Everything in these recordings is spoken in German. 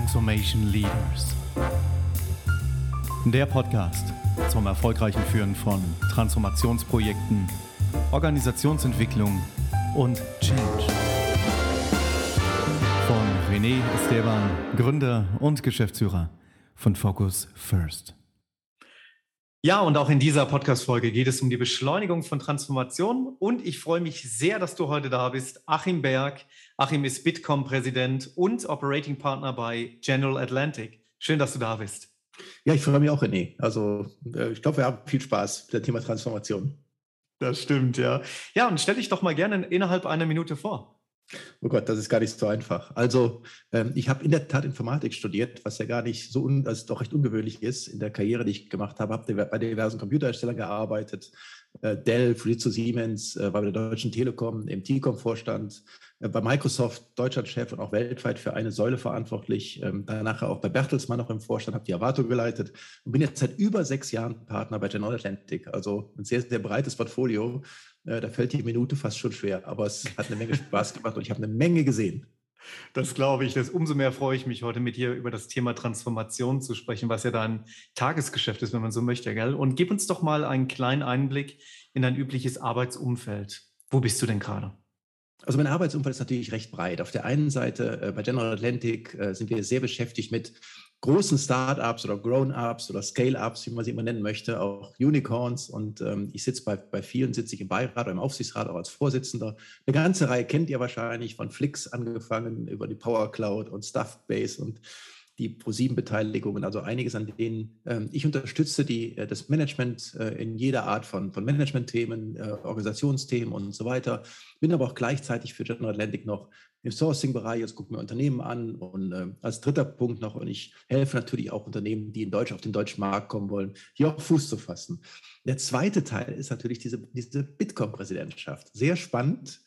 Transformation Leaders. Der Podcast zum erfolgreichen Führen von Transformationsprojekten, Organisationsentwicklung und Change. Von René Esteban, Gründer und Geschäftsführer von Focus First. Ja, und auch in dieser Podcast-Folge geht es um die Beschleunigung von Transformation. Und ich freue mich sehr, dass du heute da bist. Achim Berg. Achim ist Bitkom-Präsident und Operating Partner bei General Atlantic. Schön, dass du da bist. Ja, ich freue mich auch, René. Also, äh, ich glaube, wir haben viel Spaß mit dem Thema Transformation. Das stimmt, ja. Ja, und stell dich doch mal gerne innerhalb einer Minute vor. Oh Gott, das ist gar nicht so einfach. Also, ähm, ich habe in der Tat Informatik studiert, was ja gar nicht so, un, also doch recht ungewöhnlich ist in der Karriere, die ich gemacht habe. Habe bei diversen Computerherstellern gearbeitet, Dell, Fujitsu Siemens, äh, war bei der Deutschen Telekom im T-Com-Vorstand, äh, bei Microsoft Deutschlandchef und auch weltweit für eine Säule verantwortlich. Ähm, danach auch bei Bertelsmann noch im Vorstand, habe die Avato geleitet und bin jetzt seit über sechs Jahren Partner bei General Atlantic. Also ein sehr, sehr breites Portfolio. Da fällt die Minute fast schon schwer, aber es hat eine Menge Spaß gemacht und ich habe eine Menge gesehen. Das glaube ich. Das, umso mehr freue ich mich, heute mit dir über das Thema Transformation zu sprechen, was ja dein Tagesgeschäft ist, wenn man so möchte. Gell? Und gib uns doch mal einen kleinen Einblick in dein übliches Arbeitsumfeld. Wo bist du denn gerade? Also mein Arbeitsumfeld ist natürlich recht breit. Auf der einen Seite äh, bei General Atlantic äh, sind wir sehr beschäftigt mit großen Startups oder Grown-ups oder Scale-ups, wie man sie immer nennen möchte, auch Unicorns. Und ähm, ich sitze bei, bei vielen, sitze ich im Beirat oder im Aufsichtsrat auch als Vorsitzender. Eine ganze Reihe kennt ihr wahrscheinlich, von Flix angefangen über die Power Cloud und Stuffbase und die ProSieben-Beteiligungen, also einiges, an denen ähm, ich unterstütze die, äh, das Management äh, in jeder Art von, von Management-Themen, äh, Organisationsthemen und so weiter. Bin aber auch gleichzeitig für General Atlantic noch im Sourcing-Bereich, jetzt gucken wir Unternehmen an und äh, als dritter Punkt noch, und ich helfe natürlich auch Unternehmen, die in Deutsch auf den deutschen Markt kommen wollen, hier auch Fuß zu fassen. Der zweite Teil ist natürlich diese, diese Bitkom-Präsidentschaft. Sehr spannend,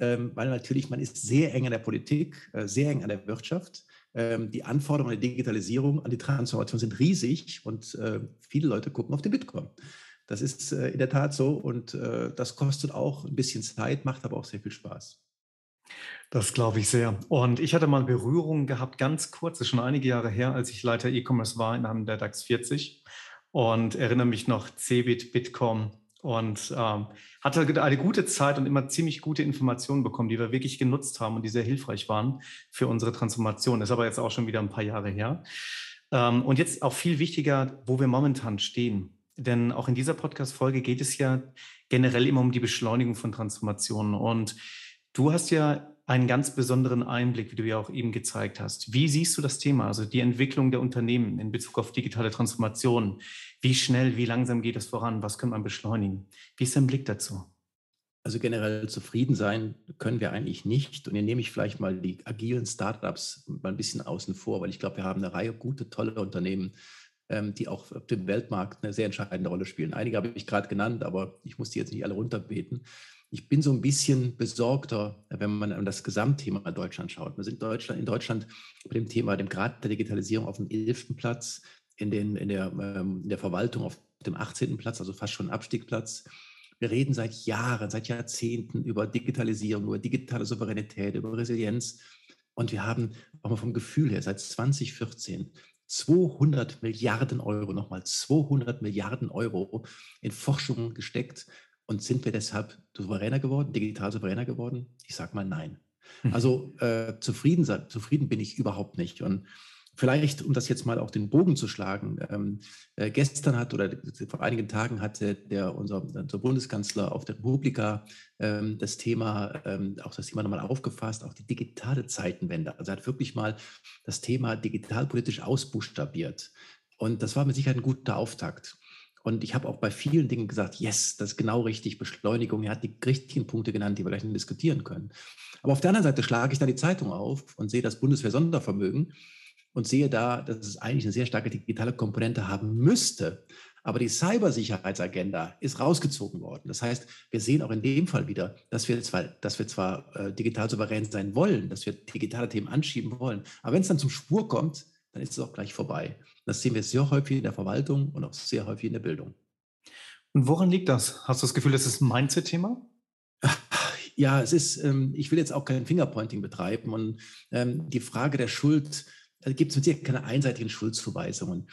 ähm, weil natürlich man ist sehr eng an der Politik, äh, sehr eng an der Wirtschaft. Ähm, die Anforderungen an die Digitalisierung, an die Transformation sind riesig und äh, viele Leute gucken auf den Bitkom. Das ist äh, in der Tat so und äh, das kostet auch ein bisschen Zeit, macht aber auch sehr viel Spaß. Das glaube ich sehr. Und ich hatte mal Berührungen gehabt, ganz kurz, das ist schon einige Jahre her, als ich Leiter E-Commerce war in einem der DAX 40 und erinnere mich noch Cebit, Bitkom und ähm, hatte eine gute Zeit und immer ziemlich gute Informationen bekommen, die wir wirklich genutzt haben und die sehr hilfreich waren für unsere Transformation. Das ist aber jetzt auch schon wieder ein paar Jahre her. Ähm, und jetzt auch viel wichtiger, wo wir momentan stehen. Denn auch in dieser Podcast-Folge geht es ja generell immer um die Beschleunigung von Transformationen. Und du hast ja einen ganz besonderen Einblick, wie du ja auch eben gezeigt hast. Wie siehst du das Thema, also die Entwicklung der Unternehmen in Bezug auf digitale Transformation? Wie schnell, wie langsam geht es voran? Was kann man beschleunigen? Wie ist dein Blick dazu? Also generell zufrieden sein können wir eigentlich nicht. Und hier nehme ich vielleicht mal die agilen Startups mal ein bisschen außen vor, weil ich glaube, wir haben eine Reihe gute, tolle Unternehmen, ähm, die auch auf dem Weltmarkt eine sehr entscheidende Rolle spielen. Einige habe ich gerade genannt, aber ich muss die jetzt nicht alle runterbeten ich bin so ein bisschen besorgter, wenn man an das Gesamtthema Deutschland schaut. Wir sind Deutschland, in Deutschland bei dem Thema, dem Grad der Digitalisierung auf dem 11. Platz, in, den, in, der, ähm, in der Verwaltung auf dem 18. Platz, also fast schon Abstiegsplatz. Wir reden seit Jahren, seit Jahrzehnten über Digitalisierung, über digitale Souveränität, über Resilienz. Und wir haben auch mal vom Gefühl her seit 2014 200 Milliarden Euro, nochmal 200 Milliarden Euro in Forschung gesteckt, und sind wir deshalb souveräner geworden, digital souveräner geworden? Ich sage mal nein. Mhm. Also äh, zufrieden, zufrieden bin ich überhaupt nicht. Und vielleicht, um das jetzt mal auch den Bogen zu schlagen, ähm, äh, gestern hat oder vor einigen Tagen hatte der, unser, unser Bundeskanzler auf der Republika ähm, das Thema, ähm, auch das Thema nochmal aufgefasst, auch die digitale Zeitenwende. Also er hat wirklich mal das Thema digitalpolitisch ausbuchstabiert. Und das war mit Sicherheit ein guter Auftakt. Und ich habe auch bei vielen Dingen gesagt, yes, das ist genau richtig, Beschleunigung. Er hat die richtigen Punkte genannt, die wir gleich diskutieren können. Aber auf der anderen Seite schlage ich dann die Zeitung auf und sehe das Bundeswehr-Sondervermögen und sehe da, dass es eigentlich eine sehr starke digitale Komponente haben müsste. Aber die Cybersicherheitsagenda ist rausgezogen worden. Das heißt, wir sehen auch in dem Fall wieder, dass wir zwar, dass wir zwar äh, digital souverän sein wollen, dass wir digitale Themen anschieben wollen, aber wenn es dann zum Spur kommt, dann ist es auch gleich vorbei. Das sehen wir sehr häufig in der Verwaltung und auch sehr häufig in der Bildung. Und woran liegt das? Hast du das Gefühl, das ist ein Mindset-Thema? Ja, es ist, ähm, ich will jetzt auch kein Fingerpointing betreiben und ähm, die Frage der Schuld gibt es mit Sicherheit keine einseitigen Schuldzuweisungen.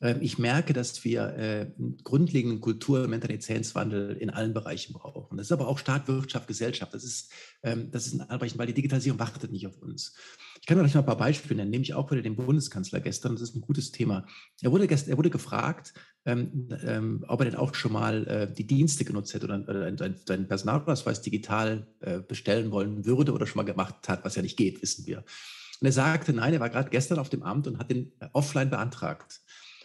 Ähm, ich merke, dass wir äh, einen grundlegenden Kultur- und Mentalitätswandel in allen Bereichen brauchen. Das ist aber auch Staat, Wirtschaft, Gesellschaft. Das ist, ähm, das ist ein Anbrechen, weil die Digitalisierung wartet nicht auf uns. Ich kann euch noch ein paar Beispiele nennen, nämlich auch wieder den Bundeskanzler gestern. Das ist ein gutes Thema. Er wurde, gestern, er wurde gefragt, ähm, ob er denn auch schon mal äh, die Dienste genutzt hätte oder, oder seinen Personalausweis digital äh, bestellen wollen würde oder schon mal gemacht hat, was ja nicht geht, wissen wir. Und er sagte, nein, er war gerade gestern auf dem Amt und hat den offline beantragt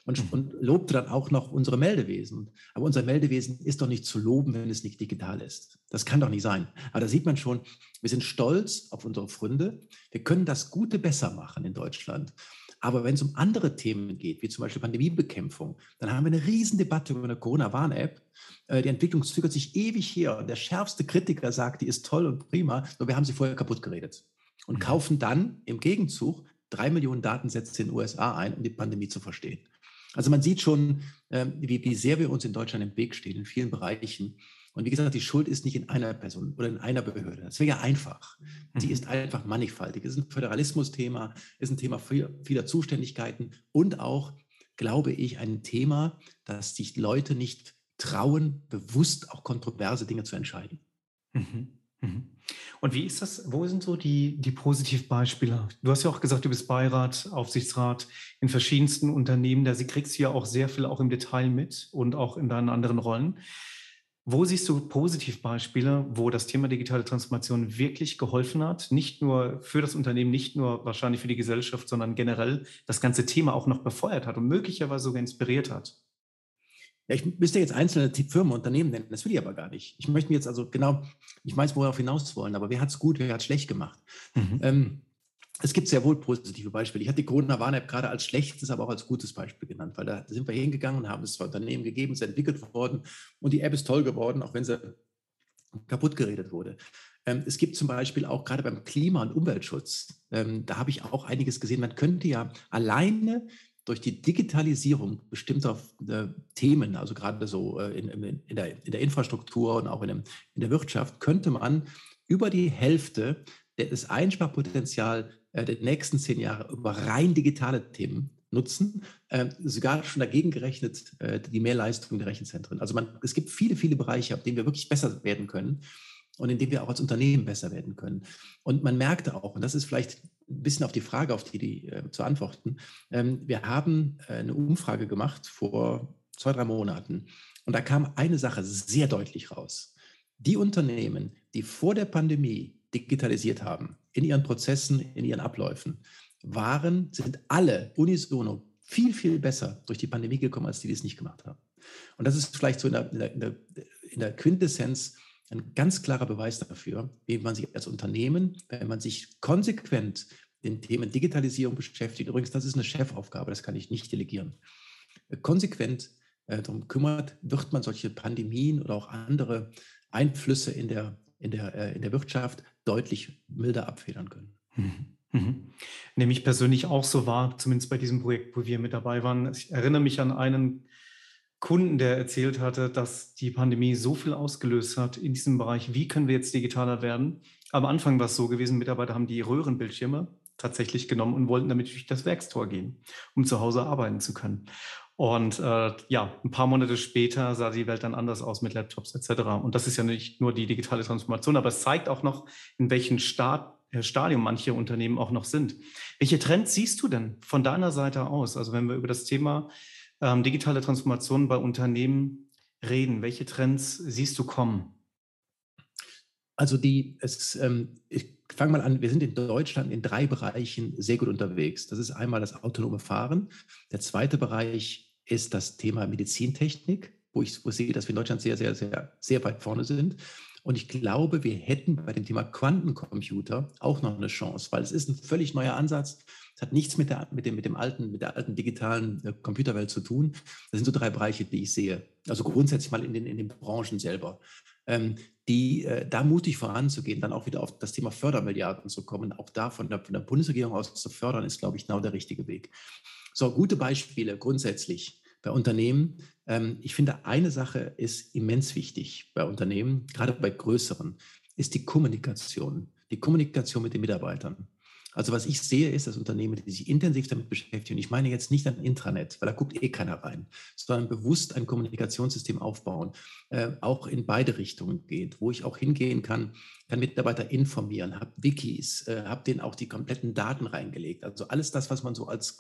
und, mhm. und lobte dann auch noch unsere Meldewesen. Aber unser Meldewesen ist doch nicht zu loben, wenn es nicht digital ist. Das kann doch nicht sein. Aber da sieht man schon, wir sind stolz auf unsere Fründe. Wir können das Gute besser machen in Deutschland. Aber wenn es um andere Themen geht, wie zum Beispiel Pandemiebekämpfung, dann haben wir eine Riesendebatte über eine Corona-Warn-App. Äh, die Entwicklung zögert sich ewig her. Und der schärfste Kritiker sagt, die ist toll und prima, nur wir haben sie vorher kaputt geredet. Und mhm. kaufen dann im Gegenzug drei Millionen Datensätze in den USA ein, um die Pandemie zu verstehen. Also man sieht schon, ähm, wie, wie sehr wir uns in Deutschland im Weg stehen, in vielen Bereichen. Und wie gesagt, die Schuld ist nicht in einer Person oder in einer Behörde. Das wäre ja einfach. Sie mhm. ist einfach mannigfaltig. Es ist ein Föderalismus-Thema, ist ein Thema vieler Zuständigkeiten und auch, glaube ich, ein Thema, dass sich Leute nicht trauen, bewusst auch kontroverse Dinge zu entscheiden. Mhm. Mhm. Und wie ist das? Wo sind so die, die Positivbeispiele? Du hast ja auch gesagt, du bist Beirat, Aufsichtsrat in verschiedensten Unternehmen. Da kriegst du ja auch sehr viel auch im Detail mit und auch in deinen anderen Rollen. Wo siehst du Positivbeispiele, wo das Thema digitale Transformation wirklich geholfen hat? Nicht nur für das Unternehmen, nicht nur wahrscheinlich für die Gesellschaft, sondern generell das ganze Thema auch noch befeuert hat und möglicherweise sogar inspiriert hat? Ja, ich müsste jetzt einzelne Firmen, Unternehmen nennen, das will ich aber gar nicht. Ich möchte mir jetzt also genau, ich weiß, worauf hinaus wollen, aber wer hat es gut, wer hat es schlecht gemacht? Mhm. Ähm, es gibt sehr wohl positive Beispiele. Ich hatte die Corona-Warn-App gerade als schlechtes, aber auch als gutes Beispiel genannt, weil da sind wir hingegangen und haben es zwei Unternehmen gegeben, es ist entwickelt worden und die App ist toll geworden, auch wenn sie kaputt geredet wurde. Ähm, es gibt zum Beispiel auch gerade beim Klima- und Umweltschutz, ähm, da habe ich auch einiges gesehen. Man könnte ja alleine durch die Digitalisierung bestimmter äh, Themen, also gerade so äh, in, in, der, in, der, Infrastruktur und auch in, dem, in der Wirtschaft, könnte man über die Hälfte des Einsparpotenzial äh, der nächsten zehn Jahre über rein digitale Themen nutzen, äh, sogar schon dagegen gerechnet äh, die Mehrleistung der Rechenzentren. Also man, es gibt viele, viele Bereiche, auf denen wir wirklich besser werden können und in denen wir auch als Unternehmen besser werden können. Und man merkte auch, und das ist vielleicht ein bisschen auf die Frage, auf die, die äh, zu antworten, ähm, wir haben äh, eine Umfrage gemacht vor zwei, drei Monaten und da kam eine Sache sehr deutlich raus. Die Unternehmen, die vor der Pandemie digitalisiert haben, in ihren Prozessen, in ihren Abläufen, waren, sind alle unisono viel, viel besser durch die Pandemie gekommen, als die, die es nicht gemacht haben. Und das ist vielleicht so in der, in der, in der Quintessenz ein ganz klarer Beweis dafür, wie man sich als Unternehmen, wenn man sich konsequent den Themen Digitalisierung beschäftigt, übrigens, das ist eine Chefaufgabe, das kann ich nicht delegieren, konsequent äh, darum kümmert, wird man solche Pandemien oder auch andere Einflüsse in der, in der, äh, in der Wirtschaft deutlich milder abfedern können. Mhm. Mhm. Nehme ich persönlich auch so wahr, zumindest bei diesem Projekt, wo wir mit dabei waren. Ich erinnere mich an einen Kunden, der erzählt hatte, dass die Pandemie so viel ausgelöst hat in diesem Bereich. Wie können wir jetzt digitaler werden? Am Anfang war es so gewesen, Mitarbeiter haben die Röhrenbildschirme tatsächlich genommen und wollten damit durch das Werkstor gehen, um zu Hause arbeiten zu können. Und äh, ja, ein paar Monate später sah die Welt dann anders aus mit Laptops etc. Und das ist ja nicht nur die digitale Transformation, aber es zeigt auch noch, in welchem Start, äh, Stadium manche Unternehmen auch noch sind. Welche Trends siehst du denn von deiner Seite aus? Also wenn wir über das Thema ähm, digitale Transformation bei Unternehmen reden, welche Trends siehst du kommen? Also die, es, ähm, ich fange mal an, wir sind in Deutschland in drei Bereichen sehr gut unterwegs. Das ist einmal das autonome Fahren. Der zweite Bereich ist das Thema Medizintechnik, wo ich, wo ich sehe, dass wir in Deutschland sehr, sehr, sehr, sehr weit vorne sind. Und ich glaube, wir hätten bei dem Thema Quantencomputer auch noch eine Chance, weil es ist ein völlig neuer Ansatz. Hat nichts mit der, mit dem, mit dem alten, mit der alten digitalen äh, Computerwelt zu tun. Das sind so drei Bereiche, die ich sehe. Also grundsätzlich mal in den, in den Branchen selber. Ähm, die äh, da mutig voranzugehen, dann auch wieder auf das Thema Fördermilliarden zu kommen, auch da von der, von der Bundesregierung aus zu fördern, ist, glaube ich, genau der richtige Weg. So, gute Beispiele grundsätzlich bei Unternehmen. Ähm, ich finde, eine Sache ist immens wichtig bei Unternehmen, gerade bei größeren, ist die Kommunikation. Die Kommunikation mit den Mitarbeitern. Also was ich sehe, ist, dass Unternehmen, die sich intensiv damit beschäftigen, ich meine jetzt nicht ein Intranet, weil da guckt eh keiner rein, sondern bewusst ein Kommunikationssystem aufbauen, äh, auch in beide Richtungen geht, wo ich auch hingehen kann, kann Mitarbeiter informieren, habe Wikis, äh, habe denen auch die kompletten Daten reingelegt. Also alles das, was man so als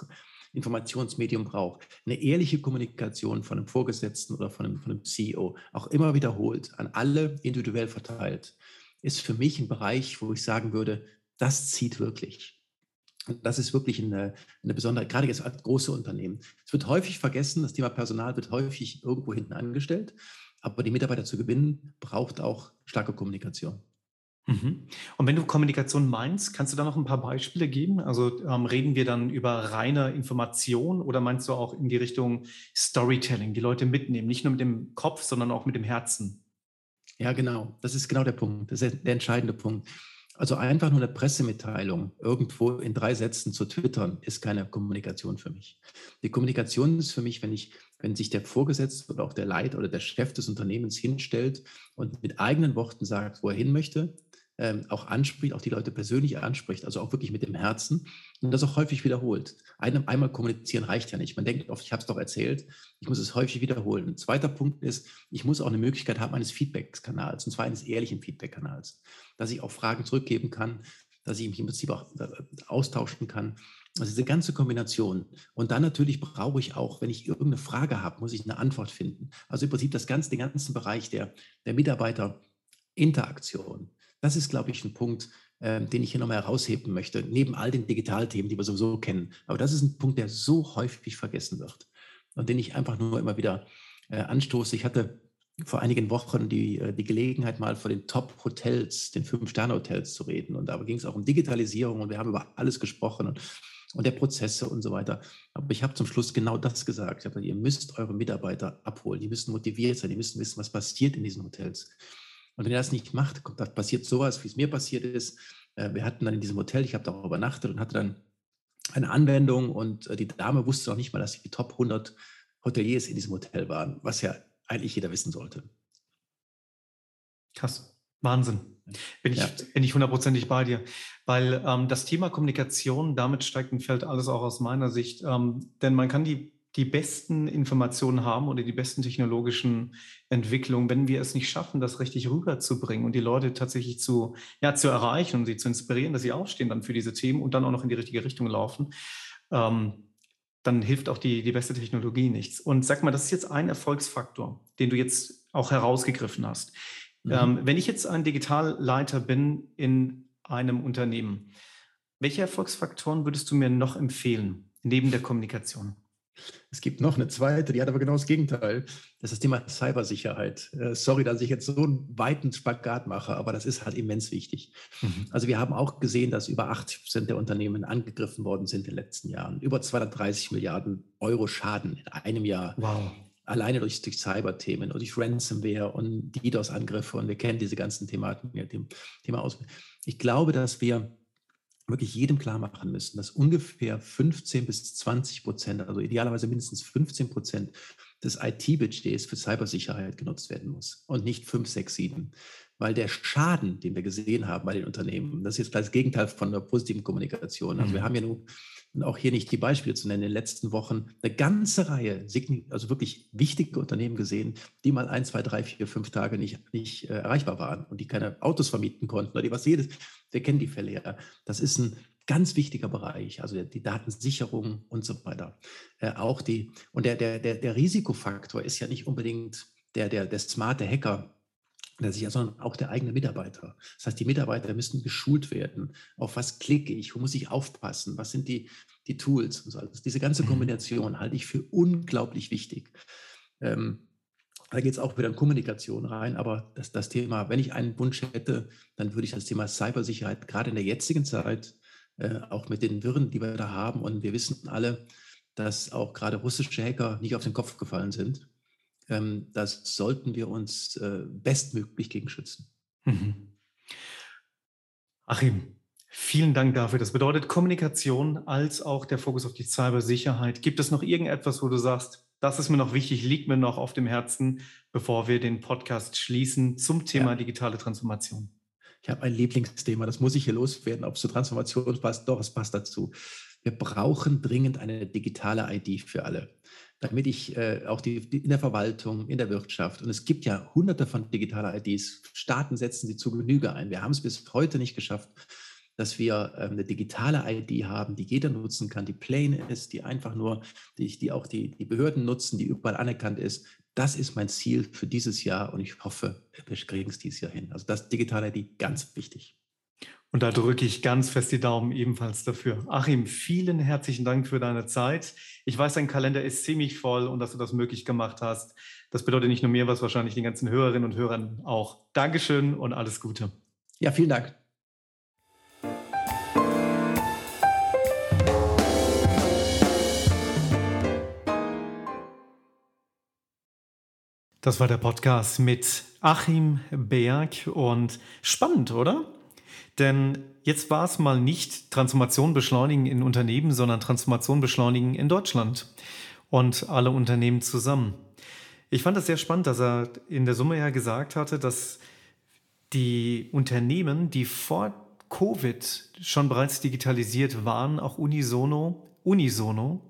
Informationsmedium braucht. Eine ehrliche Kommunikation von einem Vorgesetzten oder von einem, von einem CEO, auch immer wiederholt, an alle individuell verteilt, ist für mich ein Bereich, wo ich sagen würde, das zieht wirklich. Und das ist wirklich eine, eine besondere, gerade jetzt als große Unternehmen. Es wird häufig vergessen, das Thema Personal wird häufig irgendwo hinten angestellt, aber die Mitarbeiter zu gewinnen, braucht auch starke Kommunikation. Mhm. Und wenn du Kommunikation meinst, kannst du da noch ein paar Beispiele geben? Also ähm, reden wir dann über reine Information oder meinst du auch in die Richtung Storytelling, die Leute mitnehmen, nicht nur mit dem Kopf, sondern auch mit dem Herzen? Ja, genau. Das ist genau der Punkt. Das ist der entscheidende Punkt. Also einfach nur eine Pressemitteilung irgendwo in drei Sätzen zu twittern, ist keine Kommunikation für mich. Die Kommunikation ist für mich, wenn ich, wenn sich der Vorgesetzte oder auch der Leit oder der Chef des Unternehmens hinstellt und mit eigenen Worten sagt, wo er hin möchte, ähm, auch anspricht, auch die Leute persönlich anspricht, also auch wirklich mit dem Herzen und das auch häufig wiederholt. Ein, einmal kommunizieren reicht ja nicht. Man denkt oft, ich habe es doch erzählt, ich muss es häufig wiederholen. Ein zweiter Punkt ist, ich muss auch eine Möglichkeit haben eines Feedback-Kanals, und zwar eines ehrlichen Feedback-Kanals, dass ich auch Fragen zurückgeben kann, dass ich mich im Prinzip auch äh, austauschen kann. Also diese ganze Kombination. Und dann natürlich brauche ich auch, wenn ich irgendeine Frage habe, muss ich eine Antwort finden. Also im Prinzip das ganze, den ganzen Bereich der, der Mitarbeiterinteraktion. Das ist, glaube ich, ein Punkt, äh, den ich hier nochmal herausheben möchte, neben all den Digitalthemen, die wir sowieso kennen. Aber das ist ein Punkt, der so häufig vergessen wird und den ich einfach nur immer wieder äh, anstoße. Ich hatte vor einigen Wochen die, äh, die Gelegenheit, mal vor den Top-Hotels, den Fünf-Sterne-Hotels zu reden. Und da ging es auch um Digitalisierung und wir haben über alles gesprochen und, und der Prozesse und so weiter. Aber ich habe zum Schluss genau das gesagt. Ich habe gesagt, ihr müsst eure Mitarbeiter abholen, die müssen motiviert sein, die müssen wissen, was passiert in diesen Hotels. Und wenn er das nicht macht, kommt, das passiert sowas, wie es mir passiert ist. Äh, wir hatten dann in diesem Hotel, ich habe da auch übernachtet und hatte dann eine Anwendung und äh, die Dame wusste noch nicht mal, dass die Top 100 Hoteliers in diesem Hotel waren, was ja eigentlich jeder wissen sollte. Krass. Wahnsinn. Bin ich, ja. bin ich hundertprozentig bei dir. Weil ähm, das Thema Kommunikation, damit steigt und fällt alles auch aus meiner Sicht. Ähm, denn man kann die die besten Informationen haben oder die besten technologischen Entwicklungen, wenn wir es nicht schaffen, das richtig rüberzubringen und die Leute tatsächlich zu, ja, zu erreichen und sie zu inspirieren, dass sie aufstehen dann für diese Themen und dann auch noch in die richtige Richtung laufen, ähm, dann hilft auch die, die beste Technologie nichts. Und sag mal, das ist jetzt ein Erfolgsfaktor, den du jetzt auch herausgegriffen hast. Mhm. Ähm, wenn ich jetzt ein Digitalleiter bin in einem Unternehmen, welche Erfolgsfaktoren würdest du mir noch empfehlen, neben der Kommunikation? Es gibt noch eine zweite, die hat aber genau das Gegenteil. Das ist das Thema Cybersicherheit. Äh, sorry, dass ich jetzt so einen weiten Spagat mache, aber das ist halt immens wichtig. Mhm. Also wir haben auch gesehen, dass über 80 Prozent der Unternehmen angegriffen worden sind in den letzten Jahren. Über 230 Milliarden Euro Schaden in einem Jahr. Wow. Alleine durch, durch Cyber-Themen und durch Ransomware und DDoS-Angriffe. Und wir kennen diese ganzen Thematen, Thema aus. Ich glaube, dass wir wirklich jedem klar machen müssen, dass ungefähr 15 bis 20 Prozent, also idealerweise mindestens 15 Prozent des IT-Budgets für Cybersicherheit genutzt werden muss und nicht 5, 6, 7. Weil der Schaden, den wir gesehen haben bei den Unternehmen, das ist jetzt das Gegenteil von der positiven Kommunikation. Also wir mhm. haben ja und auch hier nicht die Beispiele zu nennen, in den letzten Wochen eine ganze Reihe, also wirklich wichtige Unternehmen gesehen, die mal ein, zwei, drei, vier, fünf Tage nicht, nicht äh, erreichbar waren und die keine Autos vermieten konnten oder die was jedes, wir kennen die Fälle ja. Das ist ein ganz wichtiger Bereich, also die Datensicherung und so weiter. Äh, auch die, und der, der, der, der Risikofaktor ist ja nicht unbedingt der, der, der smarte Hacker, der sich, sondern auch der eigene Mitarbeiter. Das heißt, die Mitarbeiter müssen geschult werden. Auf was klicke ich? Wo muss ich aufpassen? Was sind die, die Tools? Und so. Also diese ganze mhm. Kombination halte ich für unglaublich wichtig. Ähm, da geht es auch wieder in Kommunikation rein, aber das, das Thema, wenn ich einen Wunsch hätte, dann würde ich das Thema Cybersicherheit gerade in der jetzigen Zeit, äh, auch mit den Wirren, die wir da haben, und wir wissen alle, dass auch gerade russische Hacker nicht auf den Kopf gefallen sind. Ähm, das sollten wir uns äh, bestmöglich gegen schützen. Mhm. Achim, vielen Dank dafür. Das bedeutet Kommunikation als auch der Fokus auf die Cybersicherheit. Gibt es noch irgendetwas, wo du sagst, das ist mir noch wichtig, liegt mir noch auf dem Herzen, bevor wir den Podcast schließen zum Thema ja. digitale Transformation? Ich habe ein Lieblingsthema, das muss ich hier loswerden, ob es zur Transformation passt, doch, es passt dazu. Wir brauchen dringend eine digitale ID für alle, damit ich äh, auch die, die, in der Verwaltung, in der Wirtschaft, und es gibt ja hunderte von digitaler IDs, Staaten setzen sie zu Genüge ein. Wir haben es bis heute nicht geschafft, dass wir ähm, eine digitale ID haben, die jeder nutzen kann, die plain ist, die einfach nur, die, die auch die, die Behörden nutzen, die überall anerkannt ist. Das ist mein Ziel für dieses Jahr und ich hoffe, wir kriegen es dieses Jahr hin. Also das digitale ID ganz wichtig. Und da drücke ich ganz fest die Daumen ebenfalls dafür. Achim, vielen herzlichen Dank für deine Zeit. Ich weiß, dein Kalender ist ziemlich voll und dass du das möglich gemacht hast. Das bedeutet nicht nur mir was, wahrscheinlich den ganzen Hörerinnen und Hörern auch. Dankeschön und alles Gute. Ja, vielen Dank. Das war der Podcast mit Achim Berg und spannend, oder? Denn jetzt war es mal nicht Transformation beschleunigen in Unternehmen, sondern Transformation beschleunigen in Deutschland und alle Unternehmen zusammen. Ich fand das sehr spannend, dass er in der Summe ja gesagt hatte, dass die Unternehmen, die vor Covid schon bereits digitalisiert waren, auch unisono, unisono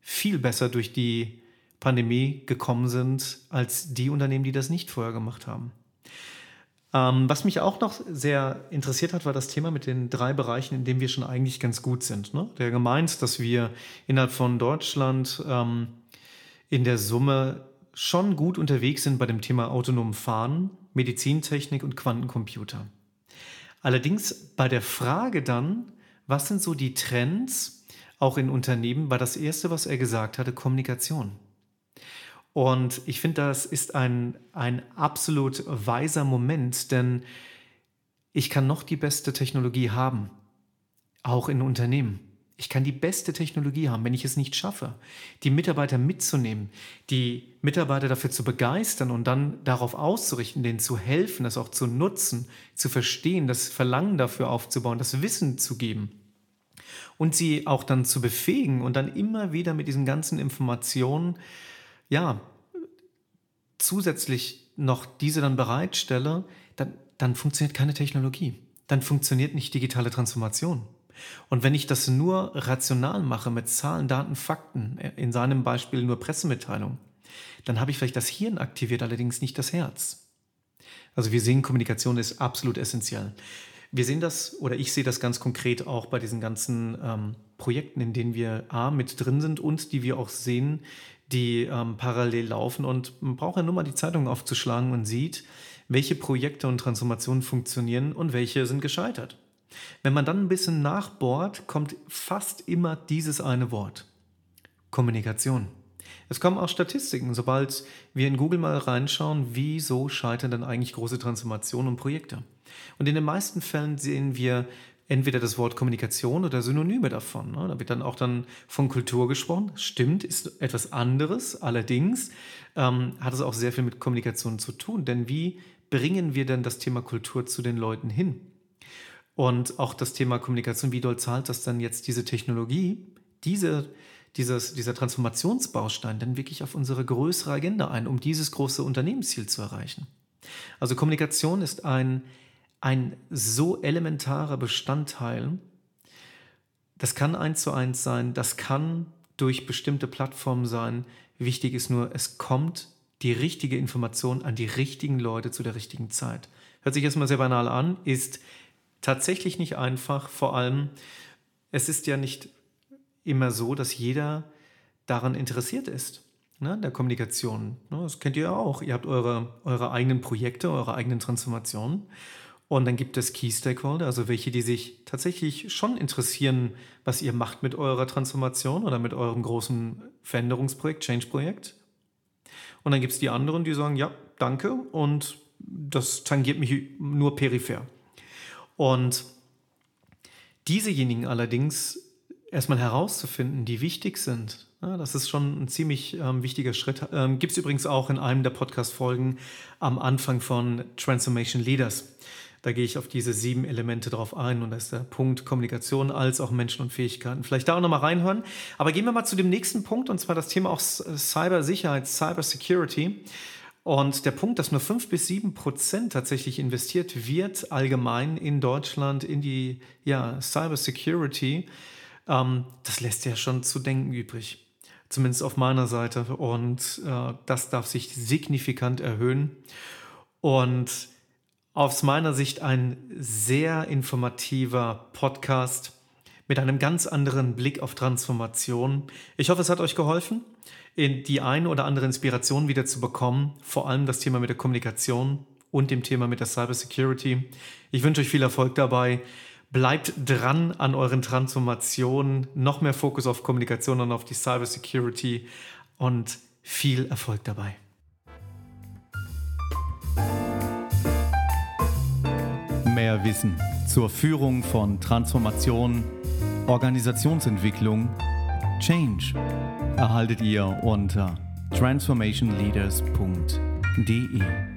viel besser durch die Pandemie gekommen sind als die Unternehmen, die das nicht vorher gemacht haben. Ähm, was mich auch noch sehr interessiert hat, war das Thema mit den drei Bereichen, in denen wir schon eigentlich ganz gut sind. Ne? Der gemeint, dass wir innerhalb von Deutschland ähm, in der Summe schon gut unterwegs sind bei dem Thema autonom Fahren, Medizintechnik und Quantencomputer. Allerdings bei der Frage dann, was sind so die Trends auch in Unternehmen, war das Erste, was er gesagt hatte, Kommunikation. Und ich finde, das ist ein, ein absolut weiser Moment, denn ich kann noch die beste Technologie haben, auch in Unternehmen. Ich kann die beste Technologie haben, wenn ich es nicht schaffe, die Mitarbeiter mitzunehmen, die Mitarbeiter dafür zu begeistern und dann darauf auszurichten, denen zu helfen, das auch zu nutzen, zu verstehen, das Verlangen dafür aufzubauen, das Wissen zu geben und sie auch dann zu befähigen und dann immer wieder mit diesen ganzen Informationen ja, zusätzlich noch diese dann bereitstelle, dann, dann funktioniert keine Technologie. Dann funktioniert nicht digitale Transformation. Und wenn ich das nur rational mache mit Zahlen, Daten, Fakten, äh, in seinem Beispiel nur Pressemitteilung, dann habe ich vielleicht das Hirn aktiviert, allerdings nicht das Herz. Also wir sehen, Kommunikation ist absolut essentiell. Wir sehen das, oder ich sehe das ganz konkret auch bei diesen ganzen ähm, Projekten, in denen wir A mit drin sind und die wir auch sehen, die ähm, parallel laufen. Und man braucht ja nur mal die Zeitung aufzuschlagen und sieht, welche Projekte und Transformationen funktionieren und welche sind gescheitert. Wenn man dann ein bisschen nachbohrt, kommt fast immer dieses eine Wort. Kommunikation. Es kommen auch Statistiken, sobald wir in Google mal reinschauen, wieso scheitern denn eigentlich große Transformationen und Projekte. Und in den meisten Fällen sehen wir entweder das Wort Kommunikation oder Synonyme davon. Ne? Da wird dann auch dann von Kultur gesprochen. Stimmt, ist etwas anderes. Allerdings ähm, hat es auch sehr viel mit Kommunikation zu tun. Denn wie bringen wir denn das Thema Kultur zu den Leuten hin? Und auch das Thema Kommunikation, wie doll zahlt das dann jetzt diese Technologie, diese, dieses, dieser Transformationsbaustein denn wirklich auf unsere größere Agenda ein, um dieses große Unternehmensziel zu erreichen? Also Kommunikation ist ein ein so elementarer Bestandteil. Das kann eins zu eins sein, das kann durch bestimmte Plattformen sein. Wichtig ist nur, es kommt die richtige Information an die richtigen Leute zu der richtigen Zeit. Hört sich erstmal sehr banal an, ist tatsächlich nicht einfach. Vor allem, es ist ja nicht immer so, dass jeder daran interessiert ist, ne, der Kommunikation. Ne, das kennt ihr ja auch. Ihr habt eure, eure eigenen Projekte, eure eigenen Transformationen. Und dann gibt es Key Stakeholder, also welche, die sich tatsächlich schon interessieren, was ihr macht mit eurer Transformation oder mit eurem großen Veränderungsprojekt, Change-Projekt. Und dann gibt es die anderen, die sagen, ja, danke und das tangiert mich nur peripher. Und diesejenigen allerdings erstmal herauszufinden, die wichtig sind, ja, das ist schon ein ziemlich ähm, wichtiger Schritt. Ähm, Gibt es übrigens auch in einem der Podcast-Folgen am Anfang von Transformation Leaders. Da gehe ich auf diese sieben Elemente drauf ein und da ist der Punkt Kommunikation als auch Menschen und Fähigkeiten. Vielleicht da auch nochmal reinhören. Aber gehen wir mal zu dem nächsten Punkt und zwar das Thema auch Cybersicherheit, Cybersecurity. Und der Punkt, dass nur 5 bis 7 Prozent tatsächlich investiert wird, allgemein in Deutschland in die ja, Cybersecurity, ähm, das lässt ja schon zu denken übrig. Zumindest auf meiner Seite. Und äh, das darf sich signifikant erhöhen. Und aus meiner Sicht ein sehr informativer Podcast mit einem ganz anderen Blick auf Transformation. Ich hoffe, es hat euch geholfen, die eine oder andere Inspiration wieder zu bekommen, vor allem das Thema mit der Kommunikation und dem Thema mit der Cybersecurity. Ich wünsche euch viel Erfolg dabei. Bleibt dran an euren Transformationen, noch mehr Fokus auf Kommunikation und auf die Cybersecurity und viel Erfolg dabei. Mehr Wissen zur Führung von Transformation, Organisationsentwicklung, Change erhaltet ihr unter transformationleaders.de.